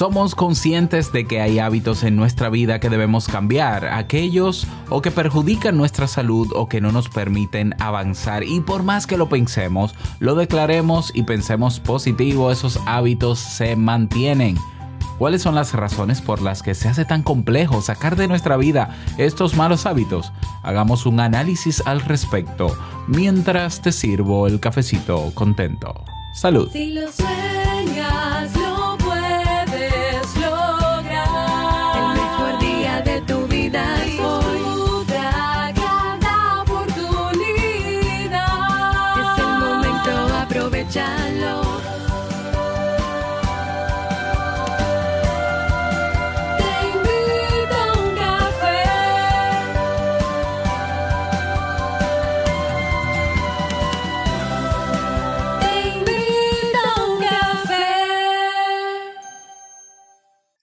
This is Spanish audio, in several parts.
Somos conscientes de que hay hábitos en nuestra vida que debemos cambiar, aquellos o que perjudican nuestra salud o que no nos permiten avanzar y por más que lo pensemos, lo declaremos y pensemos positivo, esos hábitos se mantienen. ¿Cuáles son las razones por las que se hace tan complejo sacar de nuestra vida estos malos hábitos? Hagamos un análisis al respecto mientras te sirvo el cafecito contento. Salud. Si lo sueñas, lo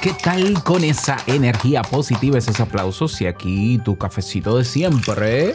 ¿Qué tal con esa energía positiva, esos aplausos y aquí tu cafecito de siempre?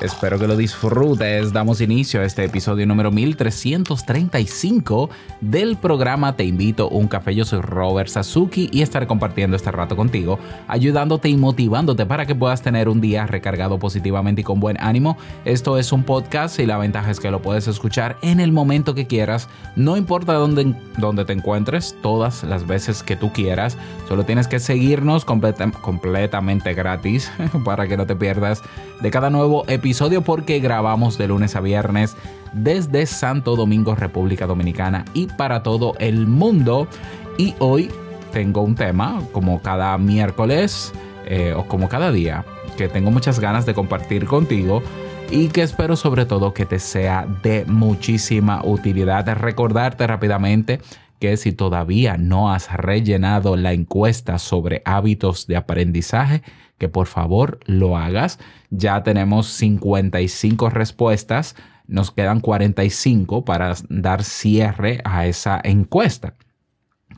Espero que lo disfrutes. Damos inicio a este episodio número 1335 del programa Te invito a un café. Yo soy Robert Sasuki y estaré compartiendo este rato contigo, ayudándote y motivándote para que puedas tener un día recargado positivamente y con buen ánimo. Esto es un podcast y la ventaja es que lo puedes escuchar en el momento que quieras, no importa dónde, te encuentres, todas las veces que tú quieras. Solo tienes que seguirnos completa- completamente gratis para que no te pierdas de cada nuevo episodio porque grabamos de lunes a viernes desde Santo Domingo, República Dominicana y para todo el mundo. Y hoy tengo un tema, como cada miércoles eh, o como cada día, que tengo muchas ganas de compartir contigo y que espero sobre todo que te sea de muchísima utilidad. Recordarte rápidamente que si todavía no has rellenado la encuesta sobre hábitos de aprendizaje, que por favor lo hagas. Ya tenemos 55 respuestas, nos quedan 45 para dar cierre a esa encuesta.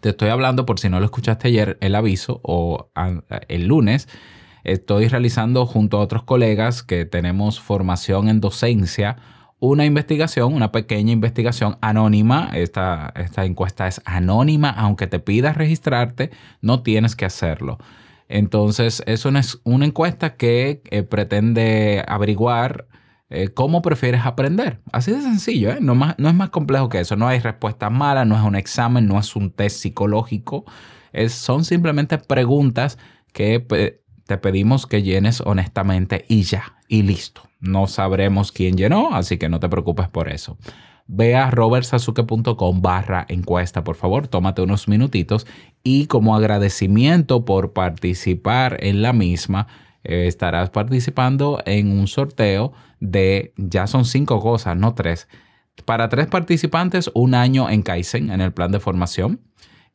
Te estoy hablando, por si no lo escuchaste ayer, el aviso o a- el lunes. Estoy realizando junto a otros colegas que tenemos formación en docencia una investigación, una pequeña investigación anónima. Esta, esta encuesta es anónima, aunque te pidas registrarte, no tienes que hacerlo. Entonces, es una, es una encuesta que eh, pretende averiguar eh, cómo prefieres aprender. Así de sencillo, ¿eh? no, es más complejo que eso. No hay respuestas malas, no es un examen, no es un test psicológico. Son simplemente preguntas que te pedimos que llenes honestamente y ya, y listo. No sabremos quién llenó, así que no te preocupes por eso. Ve a robertsasuke.com barra encuesta, por favor, tómate unos minutitos y como agradecimiento por participar en la misma, eh, estarás participando en un sorteo de, ya son cinco cosas, no tres. Para tres participantes, un año en Kaizen, en el plan de formación,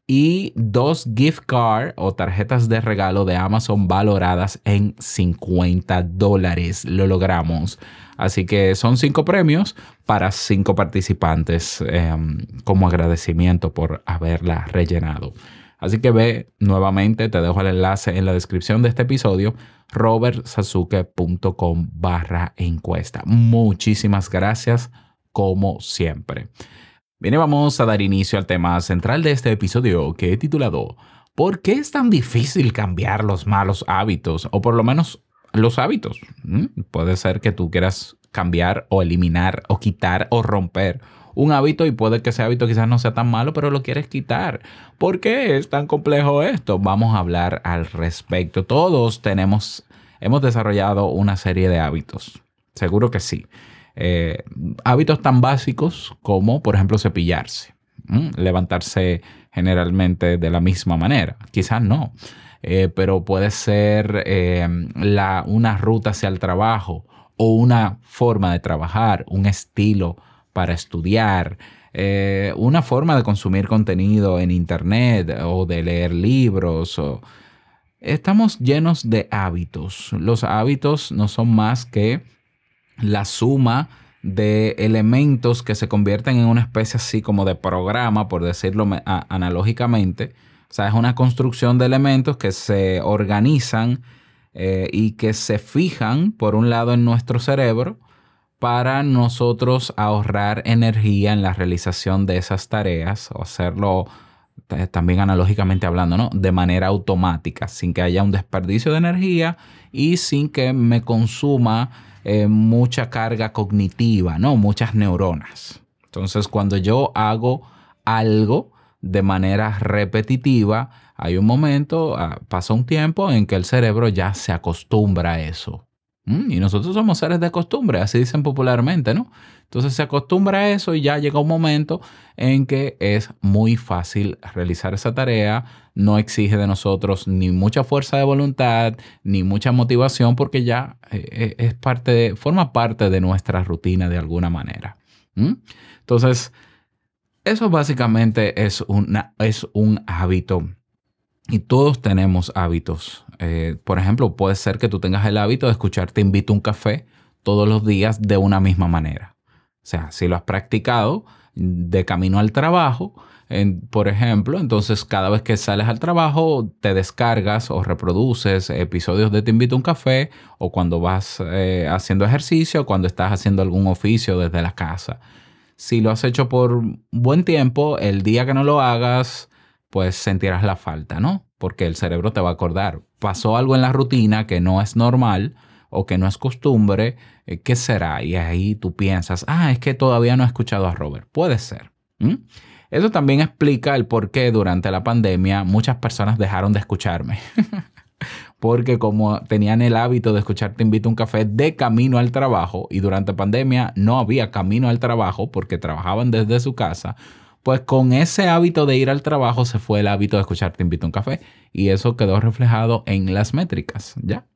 y dos gift card o tarjetas de regalo de Amazon valoradas en 50 dólares. Lo logramos. Así que son cinco premios para cinco participantes eh, como agradecimiento por haberla rellenado. Así que ve nuevamente, te dejo el enlace en la descripción de este episodio, robertsasuke.com barra encuesta. Muchísimas gracias como siempre. Bien, vamos a dar inicio al tema central de este episodio que he titulado ¿Por qué es tan difícil cambiar los malos hábitos? O por lo menos los hábitos. ¿Mm? Puede ser que tú quieras cambiar o eliminar o quitar o romper un hábito y puede que ese hábito quizás no sea tan malo, pero lo quieres quitar. ¿Por qué es tan complejo esto? Vamos a hablar al respecto. Todos tenemos, hemos desarrollado una serie de hábitos. Seguro que sí. Eh, hábitos tan básicos como, por ejemplo, cepillarse, levantarse generalmente de la misma manera. Quizás no, eh, pero puede ser eh, la, una ruta hacia el trabajo o una forma de trabajar, un estilo para estudiar, eh, una forma de consumir contenido en internet o de leer libros o estamos llenos de hábitos. Los hábitos no son más que la suma de elementos que se convierten en una especie así como de programa, por decirlo analógicamente. O sea, es una construcción de elementos que se organizan eh, y que se fijan, por un lado, en nuestro cerebro para nosotros ahorrar energía en la realización de esas tareas o hacerlo eh, también analógicamente hablando, ¿no? De manera automática, sin que haya un desperdicio de energía y sin que me consuma eh, mucha carga cognitiva, ¿no? Muchas neuronas. Entonces, cuando yo hago algo de manera repetitiva, hay un momento, ah, pasa un tiempo en que el cerebro ya se acostumbra a eso. ¿Mm? Y nosotros somos seres de costumbre, así dicen popularmente, ¿no? Entonces se acostumbra a eso y ya llega un momento en que es muy fácil realizar esa tarea, no exige de nosotros ni mucha fuerza de voluntad, ni mucha motivación, porque ya eh, eh, es parte de- forma parte de nuestra rutina de alguna manera. ¿Mm? Entonces, eso básicamente es, es un hábito. Y todos tenemos hábitos. Eh, por ejemplo, puede ser que tú tengas el hábito de escuchar Te invito a un café todos los días de una misma manera. O sea, si lo has practicado de camino al trabajo, en- por ejemplo, entonces cada vez que sales al trabajo te descargas o reproduces episodios de Te invito a un café o cuando vas eh, haciendo ejercicio o cuando estás haciendo algún oficio desde la casa. Si lo has hecho por buen tiempo, el día que no lo hagas, pues sentirás la falta, ¿no? Porque el cerebro te va a acordar. Pasó algo en la rutina que no es normal o que no es costumbre, eh, ¿qué será? Y ahí tú piensas, ah, es que todavía no he escuchado a Robert. Puede ser. Eso también explica el por qué durante la pandemia muchas personas dejaron de escucharme. Porque como tenían el hábito de escuchar Te invito a un café de camino al trabajo y durante pandemia no había camino al trabajo porque trabajaban desde su casa, pues con ese hábito de ir al trabajo se fue el hábito de escuchar Te invito a un café y eso quedó reflejado en las métricas, ¿ya?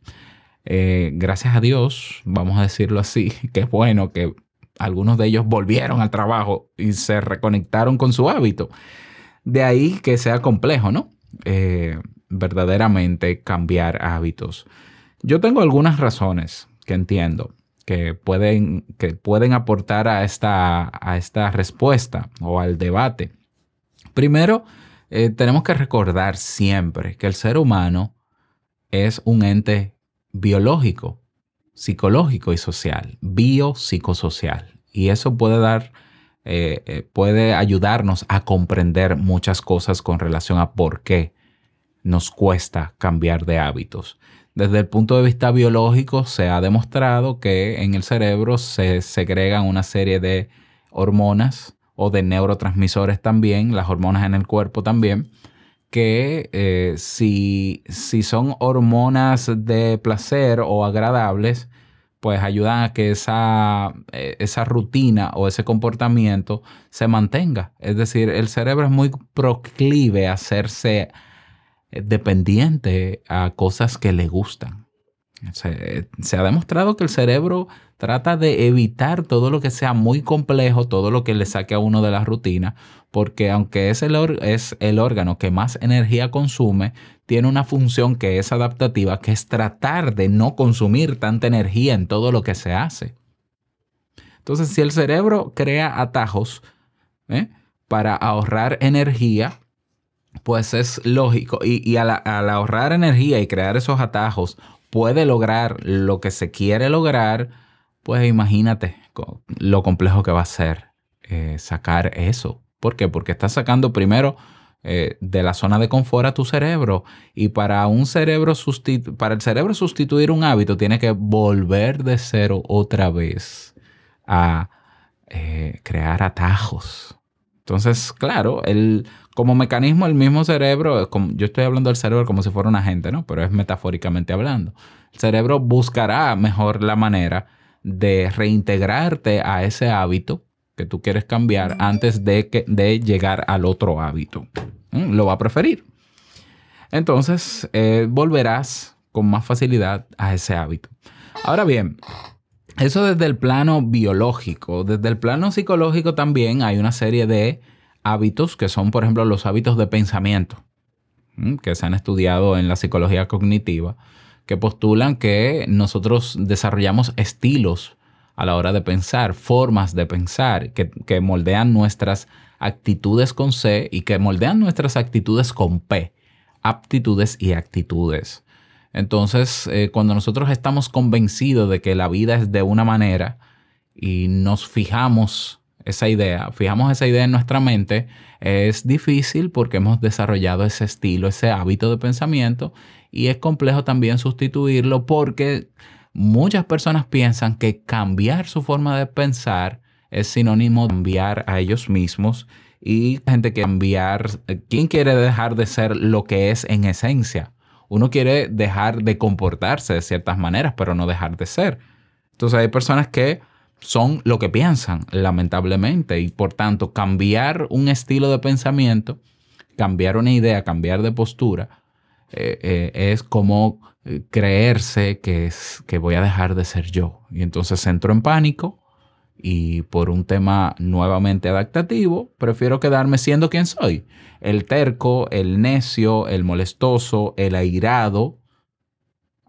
Eh, gracias a Dios, vamos a decirlo así, que es bueno que algunos de ellos volvieron al trabajo y se reconectaron con su hábito. De ahí que sea complejo, ¿no? Eh, verdaderamente cambiar hábitos. Yo tengo algunas razones que entiendo que pueden, que pueden aportar a esta, a esta respuesta o al debate. Primero, eh, tenemos que recordar siempre que el ser humano es un ente biológico, psicológico y social, biopsicosocial. Y eso puede dar, eh, eh, puede ayudarnos a comprender muchas cosas con relación a por qué nos cuesta cambiar de hábitos. Desde el punto de vista biológico se ha demostrado que en el cerebro se segregan una serie de hormonas o de neurotransmisores también, las hormonas en el cuerpo también, que eh, si, si son hormonas de placer o agradables, pues ayudan a que esa, eh, esa rutina o ese comportamiento se mantenga. Es decir, el cerebro es muy proclive a hacerse dependiente a cosas que le gustan. Se, ha demostrado que el cerebro trata de evitar todo lo que sea muy complejo, todo lo que le saque a uno de la rutina, porque aunque es el, or- es el órgano que más energía consume, tiene una función que es adaptativa, que es tratar de no consumir tanta energía en todo lo que se hace. Entonces, si el cerebro crea atajos ¿eh? para ahorrar energía, pues es lógico. Y, y al, ahorrar energía y crear esos atajos, puede lograr lo que se quiere lograr, pues imagínate lo complejo que va a ser eh, sacar eso. ¿Por qué? Porque estás sacando primero eh, de la zona de confort a tu cerebro. Y para un cerebro para el cerebro sustituir un hábito, tiene que volver de cero otra vez a eh, crear atajos. Entonces, claro, el, como mecanismo, el mismo cerebro, como- yo estoy hablando del cerebro como si fuera un agente, ¿no? Pero es metafóricamente hablando. El cerebro buscará mejor la manera de reintegrarte a ese hábito que tú quieres cambiar antes de, que, de llegar al otro hábito. ¿Mm? Lo va a preferir. Entonces, eh, volverás con más facilidad a ese hábito. Ahora bien, eso desde el plano biológico. Desde el plano psicológico también hay una serie de hábitos que son, por ejemplo, los hábitos de pensamiento. que se han estudiado en la psicología cognitiva, que postulan que nosotros desarrollamos estilos a la hora de pensar, formas de pensar, que, que moldean nuestras actitudes con C y que moldean nuestras actitudes con P, aptitudes y actitudes. Entonces, eh, cuando nosotros estamos convencidos de que la vida es de una manera y nos fijamos esa idea, fijamos esa idea en nuestra mente, es difícil porque hemos desarrollado ese estilo, ese hábito de pensamiento y es complejo también sustituirlo porque muchas personas piensan que cambiar su forma de pensar es sinónimo de cambiar a ellos mismos y gente que cambiar, ¿quién quiere dejar de ser lo que es en esencia? Uno quiere dejar de comportarse de ciertas maneras, pero no dejar de ser. Entonces hay personas que son lo que piensan, lamentablemente, y por tanto cambiar un estilo de pensamiento, cambiar una idea, cambiar de postura, eh, eh, es como eh, creerse que, es, que voy a dejar de ser yo. Y entonces entro en pánico y por un tema nuevamente adaptativo, prefiero quedarme siendo quien soy. El terco, el necio, el molestoso, el airado.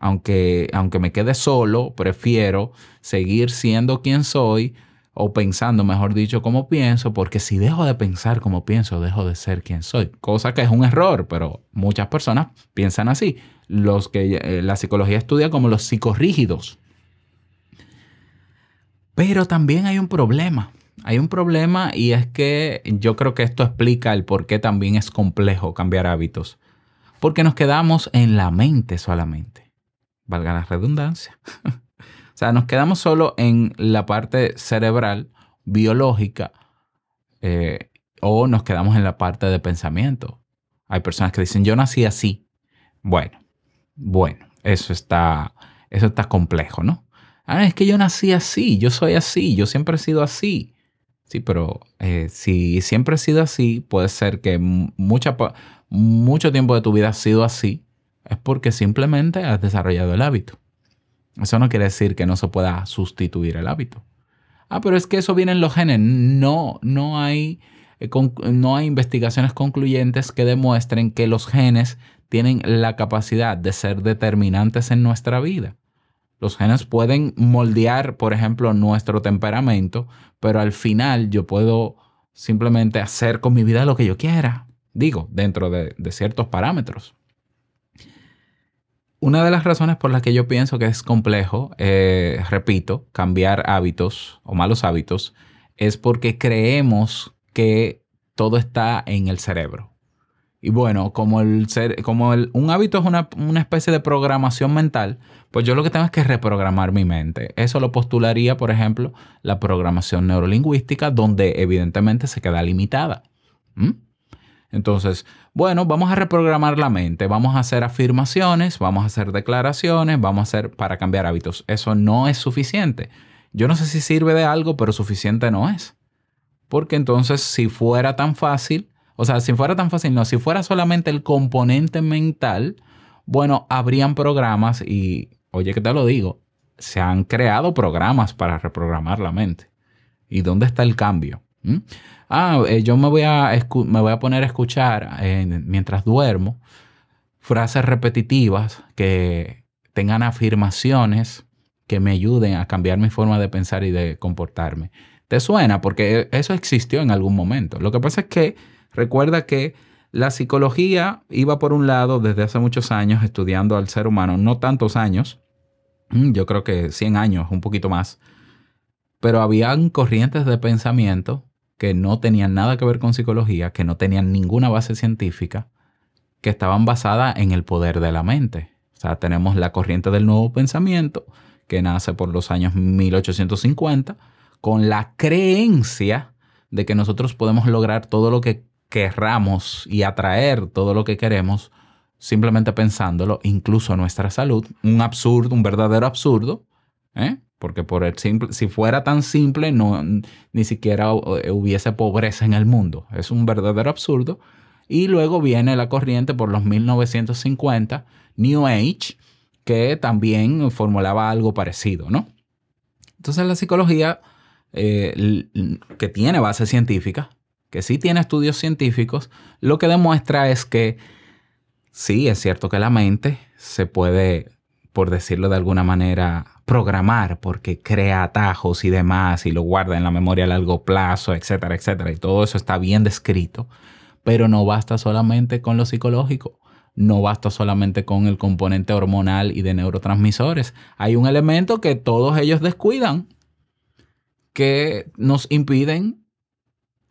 Aunque, aunque me quede solo, prefiero seguir siendo quien soy o pensando, mejor dicho, como pienso, porque si dejo de pensar como pienso, dejo de ser quien soy. Cosa que es un error, pero muchas personas piensan así. Los que eh, la psicología estudia como los psicorrígidos. Pero también hay un problema. Hay un problema y es que yo creo que esto explica el por qué también es complejo cambiar hábitos. Porque nos quedamos en la mente solamente. Valga la redundancia. o sea, nos quedamos solo en la parte cerebral, biológica, eh, o nos quedamos en la parte de pensamiento. Hay personas que dicen, yo nací así. Bueno, bueno, eso está, eso está complejo, ¿no? Ah, es que yo nací así, yo soy así, yo siempre he sido así. Sí, pero eh, si siempre he sido así, puede ser que mucha, mucho tiempo de tu vida has sido así, es porque simplemente has desarrollado el hábito. Eso no quiere decir que no se pueda sustituir el hábito. Ah, pero es que eso viene en los genes. No, no hay, eh, no hay investigaciones concluyentes que demuestren que los genes tienen la capacidad de ser determinantes en nuestra vida. Los genes pueden moldear, por ejemplo, nuestro temperamento, pero al final yo puedo simplemente hacer con mi vida lo que yo quiera. Digo, dentro de, de ciertos parámetros. Una de las razones por las que yo pienso que es complejo, eh, repito, cambiar hábitos o malos hábitos, es porque creemos que todo está en el cerebro. Y bueno, como, el ser, como el, un hábito es una, una, especie de programación mental, pues yo lo que tengo es que reprogramar mi mente. Eso lo postularía, por ejemplo, la programación neurolingüística, donde evidentemente se queda limitada. ¿Mm? Entonces, bueno, vamos a reprogramar la mente, vamos a hacer afirmaciones, vamos a hacer declaraciones, vamos a hacer para cambiar hábitos. Eso no es suficiente. Yo no sé si sirve de algo, pero suficiente no es. Porque entonces, si fuera tan fácil, o sea, si fuera tan fácil, no, si fuera solamente el componente mental, bueno, habrían programas y, oye, que te lo digo, se han creado programas para reprogramar la mente. ¿Y dónde está el cambio? ¿Mm? Ah, eh, yo me voy, a me voy a poner a escuchar eh, mientras duermo frases repetitivas que tengan afirmaciones que me ayuden a cambiar mi forma de pensar y de comportarme. ¿Te suena? Porque eso existió en algún momento. Lo que pasa es que recuerda que la psicología iba por un lado desde hace muchos años estudiando al ser humano, no tantos años, mm, yo creo que 100 años, un poquito más, pero habían corrientes de pensamiento que no tenían nada que ver con psicología, que no tenían ninguna base científica, que estaban basadas en el poder de la mente. O sea, tenemos la corriente del nuevo pensamiento, que nace por los años 1850, con la creencia de que nosotros podemos lograr todo lo que querramos y atraer todo lo que queremos simplemente pensándolo, incluso nuestra salud. Un absurdo, un verdadero absurdo, ¿eh? Porque por el simple, si fuera tan simple, no, ni siquiera hubiese pobreza en el mundo. Es un verdadero absurdo. Y luego viene la corriente por los 1950, New Age, que también formulaba algo parecido, ¿no? Entonces la psicología, eh, que tiene base científica, que sí tiene estudios científicos, lo que demuestra es que Sí, es cierto que la mente se puede, por decirlo de alguna manera, programar porque crea atajos y demás y lo guarda en la memoria a largo plazo, etcétera, etcétera. Y todo eso está bien descrito. Pero no basta solamente con lo psicológico. No basta solamente con el componente hormonal y de neurotransmisores. Hay un elemento que todos ellos descuidan que nos impiden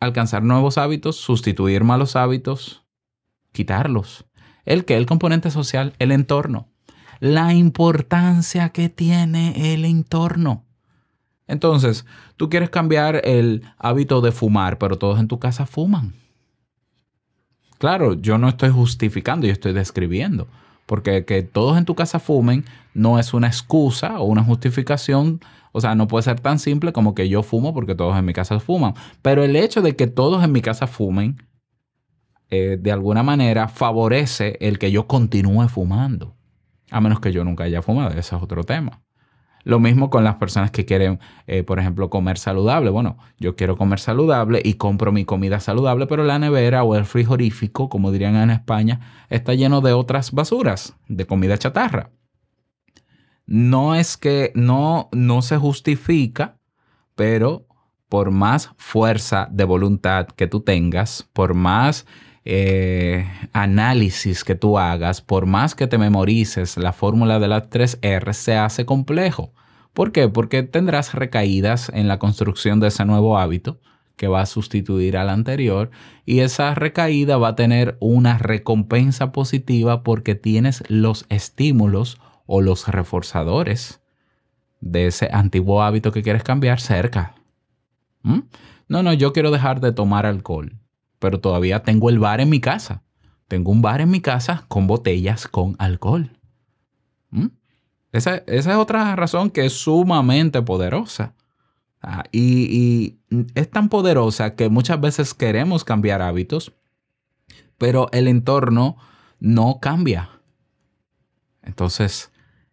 alcanzar nuevos hábitos, sustituir malos hábitos, quitarlos. El que el componente social, el entorno. La importancia que tiene el entorno. Entonces, tú quieres cambiar el hábito de fumar, pero todos en tu casa fuman. Claro, yo no estoy justificando, yo estoy describiendo. Porque que todos en tu casa fumen no es una excusa o una justificación. O sea, no puede ser tan simple como que yo fumo porque todos en mi casa fuman. Pero el hecho de que todos en mi casa fumen, eh, de alguna manera favorece el que yo continúe fumando. A menos que yo nunca haya fumado, ese es otro tema. Lo mismo con las personas que quieren, eh, por ejemplo, comer saludable. Bueno, yo quiero comer saludable y compro mi comida saludable, pero la nevera o el frigorífico, como dirían en España, está lleno de otras basuras, de comida chatarra. No es que no, no se justifica, pero por más fuerza de voluntad que tú tengas, por más eh, análisis que tú hagas, por más que te memorices la fórmula de las tres R, se hace complejo. ¿Por qué? Porque tendrás recaídas en la construcción de ese nuevo hábito que va a sustituir al anterior y esa recaída va a tener una recompensa positiva porque tienes los estímulos o los reforzadores de ese antiguo hábito que quieres cambiar cerca. ¿Mm? No, no, yo quiero dejar de tomar alcohol pero todavía tengo el bar en mi casa. Tengo un bar en mi casa con botellas con alcohol. ¿Mm? Esa, esa, es otra razón que es sumamente poderosa. Ah, y, y es tan poderosa que muchas veces queremos cambiar hábitos, pero el entorno no cambia. Entonces,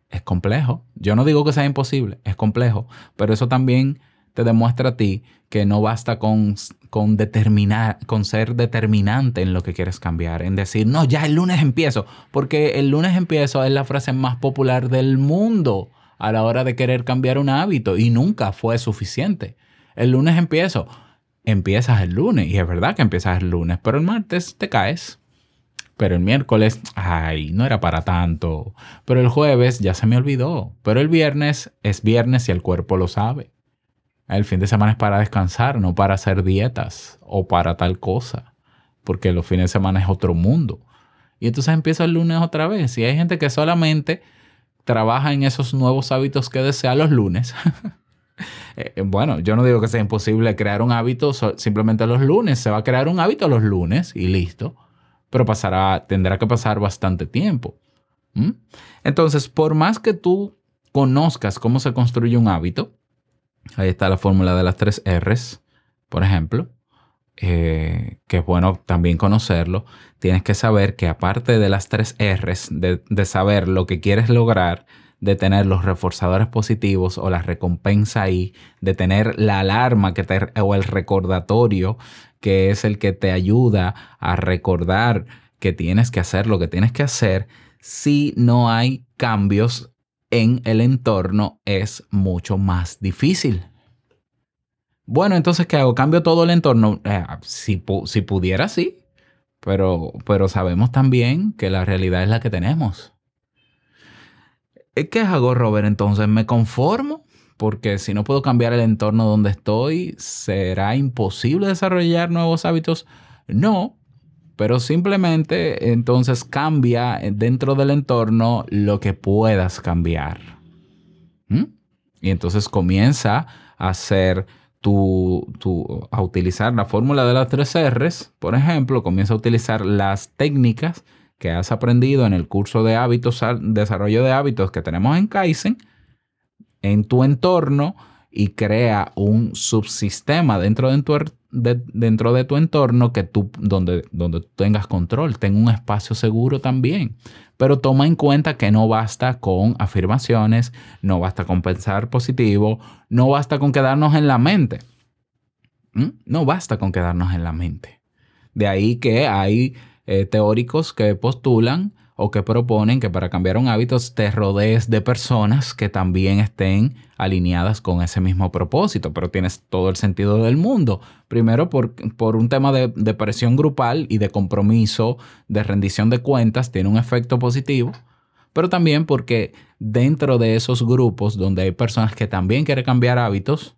es complejo. Yo no digo que sea imposible, es complejo, pero eso también te demuestra a ti que no basta con, con determinar, con ser determinante en lo que quieres cambiar, en decir, no, ya el lunes empiezo, porque el lunes empiezo es la frase más popular del mundo a la hora de querer cambiar un hábito y nunca fue suficiente. El lunes empiezo, empiezas el lunes y es verdad que empiezas el lunes, pero el martes te caes. Pero el miércoles, ay, no era para tanto. Pero el jueves ya se me olvidó. Pero el viernes es viernes y el cuerpo lo sabe. El fin de semana es para descansar, no para hacer dietas o para tal cosa, porque los fines de semana es otro mundo. Y entonces empieza el lunes otra vez. Y hay gente que solamente trabaja en esos nuevos hábitos que desea los lunes. Eh, bueno, yo no digo que sea imposible crear un hábito simplemente los lunes. Se va a crear un hábito los lunes y listo. Pero pasará, tendrá que pasar bastante tiempo. Entonces, por más que tú conozcas cómo se construye un hábito, Ahí está la fórmula de las tres R's, por ejemplo, eh, que es bueno también conocerlo. Tienes que saber que aparte de las tres R's, de, de saber lo que quieres lograr, de tener los reforzadores positivos o la recompensa ahí, de tener la alarma que te, o el recordatorio que es el que te ayuda a recordar que tienes que hacer lo que tienes que hacer, si no hay cambios el entorno es mucho más difícil. Bueno, entonces, ¿qué hago? ¿Cambio todo el entorno? Eh, si, pudiera, sí. Pero, pero sabemos también que la realidad es la que tenemos. ¿Qué hago, Robert? Entonces, ¿me conformo? Porque si no puedo cambiar el entorno donde estoy, ¿será imposible desarrollar nuevos hábitos? No, pero simplemente entonces cambia dentro del entorno lo que puedas cambiar. ¿Mm? Y entonces comienza a hacer tu, tu, a utilizar la fórmula de las tres R's, por ejemplo, comienza a utilizar las técnicas que has aprendido en el curso de hábitos, desarrollo de hábitos que tenemos en Kaizen, en tu entorno y crea un subsistema dentro de tu, dentro de tu entorno que tú, donde, donde tú tengas control, ten un espacio seguro también. Pero toma en cuenta que no basta con afirmaciones, no basta con pensar positivo, no basta con quedarnos en la mente. ¿Mm? No basta con quedarnos en la mente. De ahí que hay eh, teóricos que postulan o que proponen que para cambiar un hábito te rodees de personas que también estén alineadas con ese mismo propósito, pero tienes todo el sentido del mundo. Primero por, por un tema de, de presión grupal y de compromiso, de rendición de cuentas, tiene un efecto positivo, pero también porque dentro de esos grupos donde hay personas que también quieren cambiar hábitos,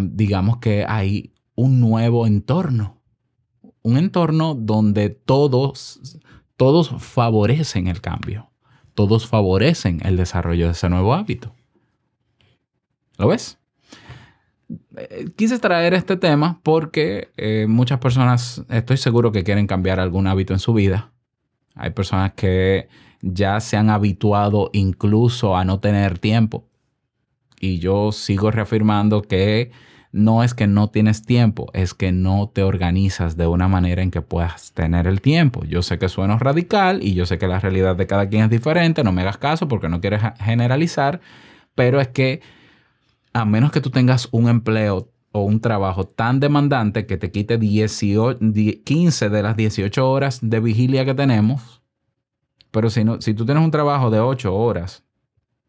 digamos que hay un nuevo entorno, un entorno donde todos todos favorecen el cambio, todos favorecen el desarrollo de ese nuevo hábito. ¿Lo ves? Eh, Quise traer este tema porque eh, muchas personas, estoy seguro que quieren cambiar algún hábito en su vida. Hay personas que ya se han habituado incluso a no tener tiempo. Y yo sigo reafirmando que no es que no tienes tiempo, es que no te organizas de una manera en que puedas tener el tiempo. Yo sé que sueno radical y yo sé que la realidad de cada quien es diferente, no me hagas caso porque no quieres generalizar, pero es que a menos que tú tengas un empleo o un trabajo tan demandante que te quite 18, 15 de las 18 horas de vigilia que tenemos, pero si, no, si tú tienes un trabajo de 8 horas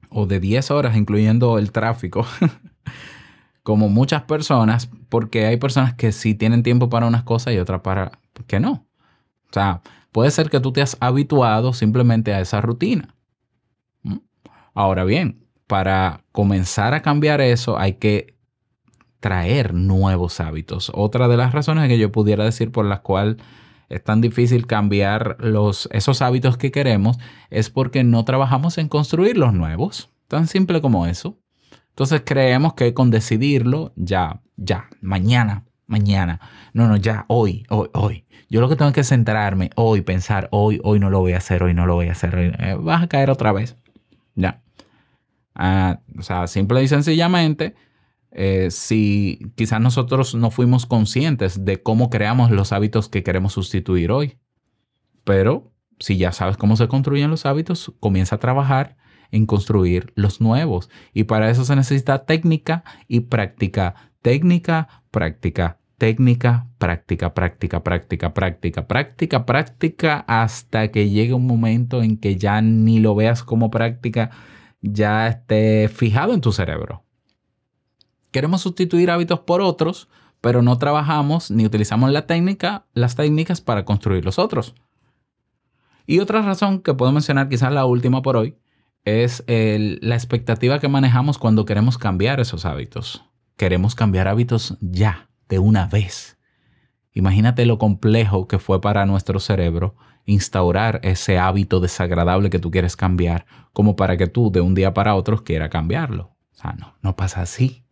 o de 10 horas, incluyendo el tráfico, como muchas personas, porque hay personas que sí tienen tiempo para unas cosas y otras para que no. O sea, puede ser que tú te has habituado simplemente a esa rutina. ¿Mm? Ahora bien, para comenzar a cambiar eso hay que traer nuevos hábitos. Otra de las razones que yo pudiera decir por las cuales es tan difícil cambiar los, esos hábitos que queremos es porque no trabajamos en construir los nuevos. Tan simple como eso. Entonces creemos que con decidirlo, ya, ya, mañana, mañana. No, no, ya, hoy, hoy, hoy. Yo lo que tengo que centrarme hoy, pensar, hoy, hoy no lo voy a hacer, hoy no lo voy a hacer. eh, vas a caer otra vez. Ya. Ah, o sea, simple y sencillamente, eh, si quizás nosotros no fuimos conscientes de cómo creamos los hábitos que queremos sustituir hoy. Pero si ya sabes cómo se construyen los hábitos, comienza a trabajar en construir los nuevos. Y para eso se necesita técnica y práctica. Técnica, práctica, técnica, práctica, práctica, práctica, práctica, práctica, práctica, hasta que llegue un momento en que ya ni lo veas como práctica, ya esté fijado en tu cerebro. Queremos sustituir hábitos por otros, pero no trabajamos ni utilizamos la técnica, las técnicas para construir los otros. Y otra razón que puedo mencionar, quizás la última por hoy, es la expectativa que manejamos cuando queremos cambiar esos hábitos. Queremos cambiar hábitos ya, de una vez. Imagínate lo complejo que fue para nuestro cerebro instaurar ese hábito desagradable que tú quieres cambiar, como para que tú de un día para otro quieras cambiarlo. O sea, no, no pasa así.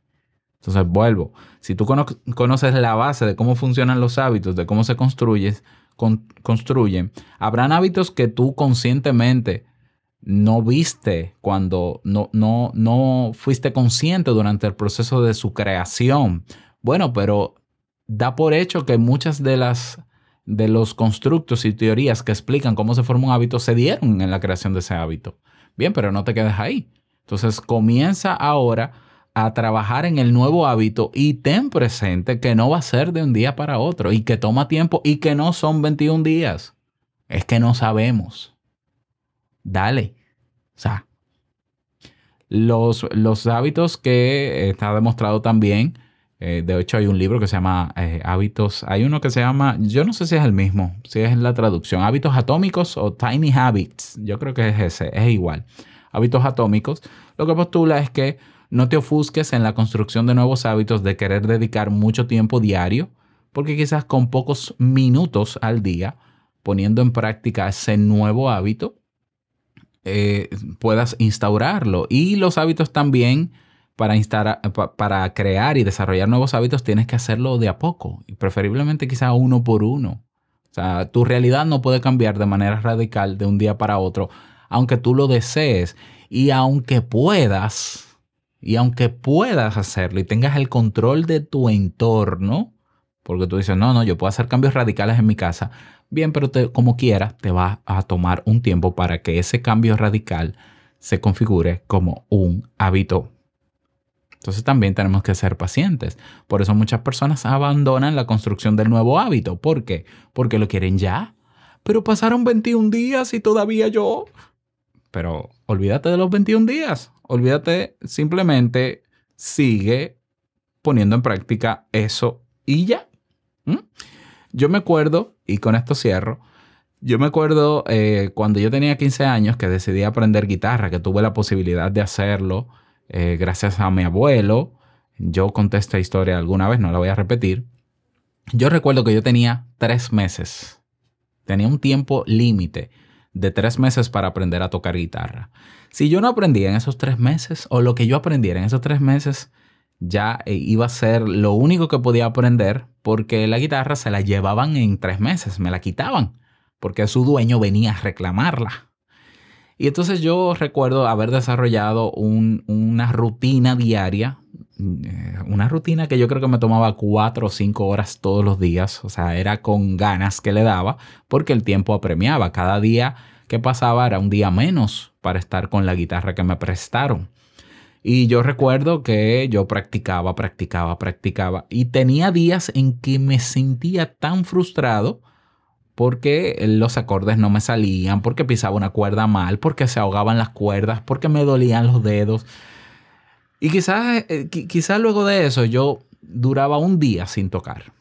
Entonces vuelvo. Si tú cono- conoces la base de cómo funcionan los hábitos, de cómo se construyen, con- construyen, habrán hábitos que tú conscientemente no viste cuando no, no, no fuiste consciente durante el proceso de su creación. Bueno, pero da por hecho que muchas de las de los constructos y teorías que explican cómo se forma un hábito se dieron en la creación de ese hábito. Bien, pero no te quedes ahí. Entonces comienza ahora a trabajar en el nuevo hábito y ten presente que no va a ser de un día para otro y que toma tiempo y que no son 21 días. Es que no sabemos. Dale. O sea, los, los hábitos que eh, está demostrado también, eh, de hecho hay un libro que se llama eh, Hábitos, hay uno que se llama, yo no sé si es el mismo, si es la traducción, Hábitos Atómicos o Tiny Habits, yo creo que es ese, es igual. Hábitos atómicos, lo que postula es que no te ofusques en la construcción de nuevos hábitos de querer dedicar mucho tiempo diario, porque quizás con pocos minutos al día, poniendo en práctica ese nuevo hábito, eh, puedas instaurarlo. Y los hábitos también, para, pa- para crear y desarrollar nuevos hábitos, tienes que hacerlo de a poco, y preferiblemente quizá uno por uno. O sea, tu realidad no puede cambiar de manera radical de un día para otro, aunque tú lo desees y aunque puedas, y aunque puedas hacerlo y tengas el control de tu entorno, porque tú dices, no, no, yo puedo hacer cambios radicales en mi casa. Bien, pero te- como quiera, te va a tomar un tiempo para que ese cambio radical se configure como un hábito. Entonces también tenemos que ser pacientes. Por eso muchas personas abandonan la construcción del nuevo hábito. ¿Por qué? Porque lo quieren ya. pero pasaron 21 días y todavía yo... Pero olvídate de los 21 días. Olvídate, simplemente sigue poniendo en práctica eso y ya. ¿Mm? Yo me acuerdo, y con esto cierro, yo me acuerdo eh, cuando yo tenía 15 años que decidí aprender guitarra, que tuve la posibilidad de hacerlo eh, gracias a mi abuelo. Yo conté esta historia alguna vez, no la voy a repetir. Yo recuerdo que yo tenía tres meses. Tenía un tiempo límite de tres meses para aprender a tocar guitarra. Si yo no aprendía en esos tres meses, o lo que yo aprendiera en esos tres meses, ya eh, iba a ser lo único que podía aprender porque la guitarra se la llevaban en tres meses, me la quitaban porque su dueño venía a reclamarla. Y entonces yo recuerdo haber desarrollado un- una rutina diaria, eh, una rutina que yo creo que me tomaba cuatro o cinco horas todos los días, o sea, era con ganas que le daba, porque el tiempo apremiaba. Cada día que pasaba era un día menos para estar con la guitarra que me prestaron. Y yo recuerdo que yo practicaba, practicaba, practicaba. Y tenía días en que me sentía tan frustrado porque los acordes no me salían, porque pisaba una cuerda mal, porque se ahogaban las cuerdas, porque me dolían los dedos. Y quizás, eh, qui- quizás luego de eso yo duraba un día sin tocar.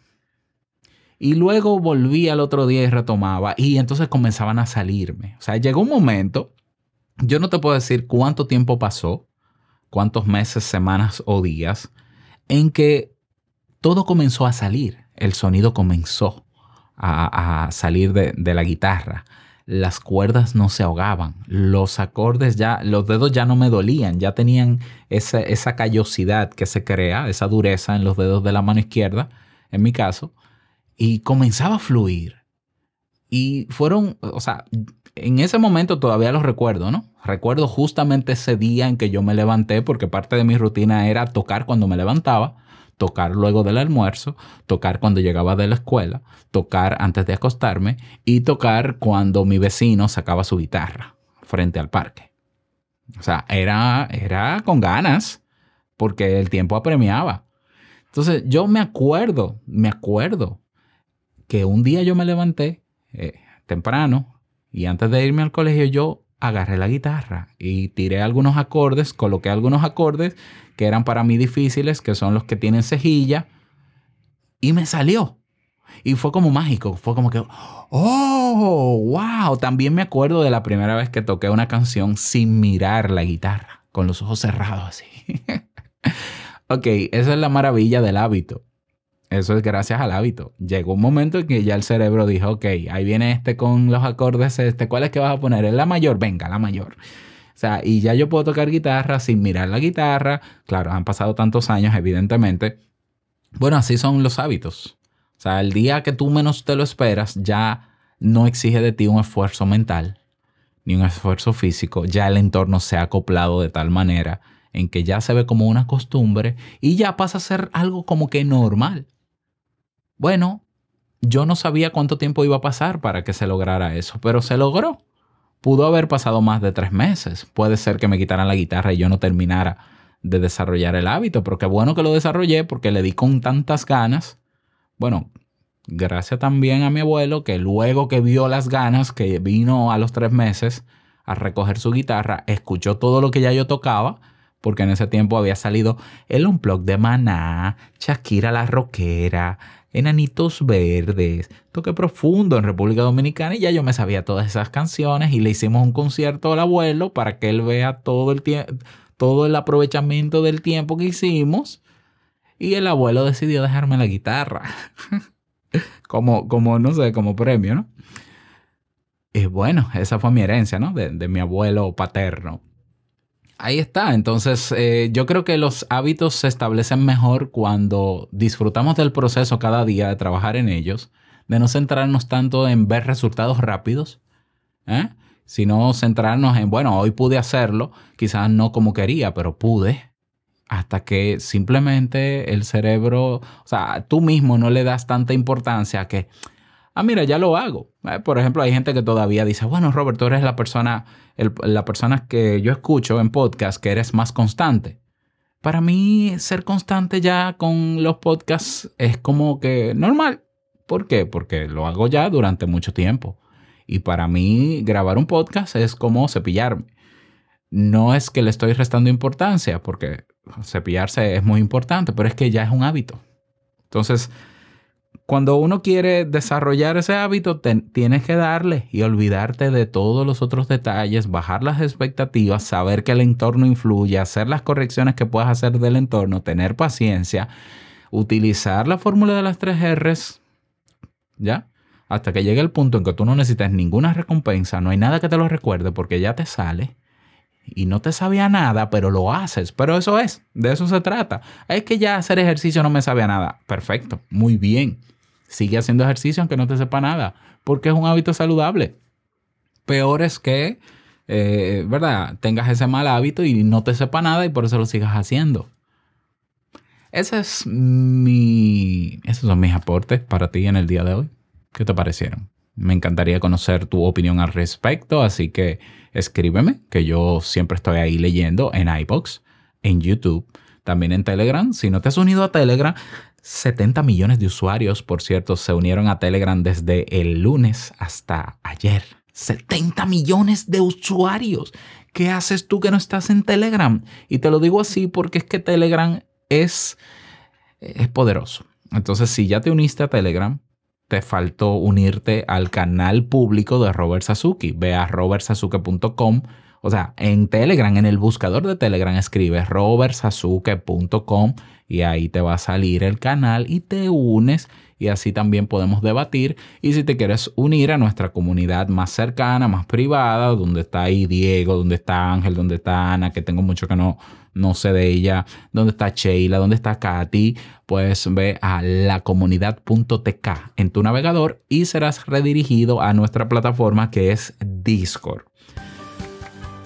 Y luego volví al otro día y retomaba. Y entonces comenzaban a salirme. O sea, llegó un momento, yo no te puedo decir cuánto tiempo pasó, cuántos meses, semanas o días, en que todo comenzó a salir. El sonido comenzó a, salir de, de la guitarra. Las cuerdas no se ahogaban. Los acordes ya, los dedos ya no me dolían. Ya tenían esa, esa callosidad que se crea, esa dureza en los dedos de la mano izquierda, en mi caso. Y comenzaba a fluir. Y fueron, o sea, en ese momento todavía los recuerdo, ¿no? Recuerdo justamente ese día en que yo me levanté, porque parte de mi rutina era tocar cuando me levantaba, tocar luego del almuerzo, tocar cuando llegaba de la escuela, tocar antes de acostarme y tocar cuando mi vecino sacaba su guitarra frente al parque. O sea, era, era con ganas, porque el tiempo apremiaba. Entonces, yo me acuerdo, me acuerdo que un día yo me levanté eh, temprano y antes de irme al colegio yo agarré la guitarra y tiré algunos acordes, coloqué algunos acordes que eran para mí difíciles, que son los que tienen cejilla, y me salió. Y fue como mágico, fue como que, oh, wow. También me acuerdo de la primera vez que toqué una canción sin mirar la guitarra, con los ojos cerrados así. ok, esa es la maravilla del hábito. Eso es gracias al hábito. Llegó un momento en que ya el cerebro dijo, ok, ahí viene este con los acordes, este, ¿cuál es que vas a poner? ¿Es la mayor? Venga, la mayor. O sea, y ya yo puedo tocar guitarra sin mirar la guitarra. Claro, han pasado tantos años, evidentemente. Bueno, así son los hábitos. O sea, el día que tú menos te lo esperas, ya no exige de ti un esfuerzo mental ni un esfuerzo físico. Ya el entorno se ha acoplado de tal manera en que ya se ve como una costumbre y ya pasa a ser algo como que normal. Bueno, yo no sabía cuánto tiempo iba a pasar para que se lograra eso, pero se logró. Pudo haber pasado más de tres meses. Puede ser que me quitaran la guitarra y yo no terminara de desarrollar el hábito, pero qué bueno que lo desarrollé porque le di con tantas ganas. Bueno, gracias también a mi abuelo que luego que vio las ganas, que vino a los tres meses a recoger su guitarra, escuchó todo lo que ya yo tocaba, porque en ese tiempo había salido el Unplug de Maná, Shakira la Rockera, Enanitos Verdes, Toque Profundo en República Dominicana y ya yo me sabía todas esas canciones y le hicimos un concierto al abuelo para que él vea todo el todo el aprovechamiento del tiempo que hicimos y el abuelo decidió dejarme la guitarra. como, como, no sé, como premio, ¿no? Y bueno, esa fue mi herencia, ¿no? De mi abuelo paterno. Ahí está. Entonces, eh, yo creo que los hábitos se establecen mejor cuando disfrutamos del proceso cada día de trabajar en ellos, de no centrarnos tanto en ver resultados rápidos, ¿eh? sino centrarnos en, bueno, hoy pude hacerlo, quizás no como quería, pero pude, hasta que simplemente el cerebro, o sea, tú mismo no le das tanta importancia a que, ah, mira, ya lo hago. Eh, Por ejemplo, hay gente que todavía dice, bueno, Robert, tú eres la persona, el- la persona que yo escucho en podcast que eres más constante. Para mí, ser constante ya con los podcasts es como que normal. ¿Por qué? Porque lo hago ya durante mucho tiempo. Y para mí grabar un podcast es como cepillarme. No es que le estoy restando importancia, porque cepillarse es muy importante, pero es que ya es un hábito. Entonces, cuando uno quiere desarrollar ese hábito, tienes que darle y olvidarte de todos los otros detalles, bajar las expectativas, saber que el entorno influye, hacer las correcciones que puedas hacer del entorno, tener paciencia, utilizar la fórmula de las tres R's, ¿ya? Hasta que llegue el punto en que tú no necesitas ninguna recompensa, no hay nada que te lo recuerde porque ya te sale y no te sabía nada, pero lo haces. Pero eso es, de eso se trata. Es que ya hacer ejercicio no me sabía nada. Perfecto, muy bien. Sigue haciendo ejercicio aunque no te sepa nada, porque es un hábito saludable. Peor es que, eh, ¿verdad? Tengas ese mal hábito y no te sepa nada y por eso lo sigas haciendo. Ese es mi, esos son mis aportes para ti en el día de hoy. ¿Qué te parecieron? Me encantaría conocer tu opinión al respecto, así que escríbeme, que yo siempre estoy ahí leyendo en iBox, en YouTube, también en Telegram. Si no te has unido a Telegram, 70 millones de usuarios, por cierto, se unieron a Telegram desde el lunes hasta ayer. 70 millones de usuarios. ¿Qué haces tú que no estás en Telegram? Y te lo digo así porque es que Telegram es, es poderoso. Entonces, si ya te uniste a Telegram, te faltó unirte al canal público de Robert Sasuki. Ve a robertsasuke.com. O sea, en Telegram, en el buscador de Telegram, escribes robertsasuke.com y ahí te va a salir el canal y te unes y así también podemos debatir. Y si te quieres unir a nuestra comunidad más cercana, más privada, donde está ahí Diego, donde está Ángel, donde está Ana, que tengo mucho que no, no sé de ella, donde está Sheila, donde está Katy, pues ve a lacomunidad.tk en tu navegador y serás redirigido a nuestra plataforma que es Discord.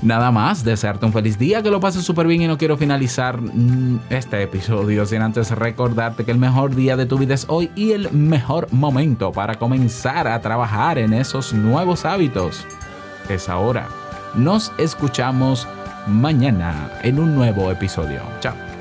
Nada más, desearte un feliz día, que lo pases súper bien y no quiero finalizar mm, este episodio sin antes recordarte que el mejor día de tu vida es hoy y el mejor momento para comenzar a trabajar en esos nuevos hábitos es ahora. Nos escuchamos mañana en un nuevo episodio. Chao.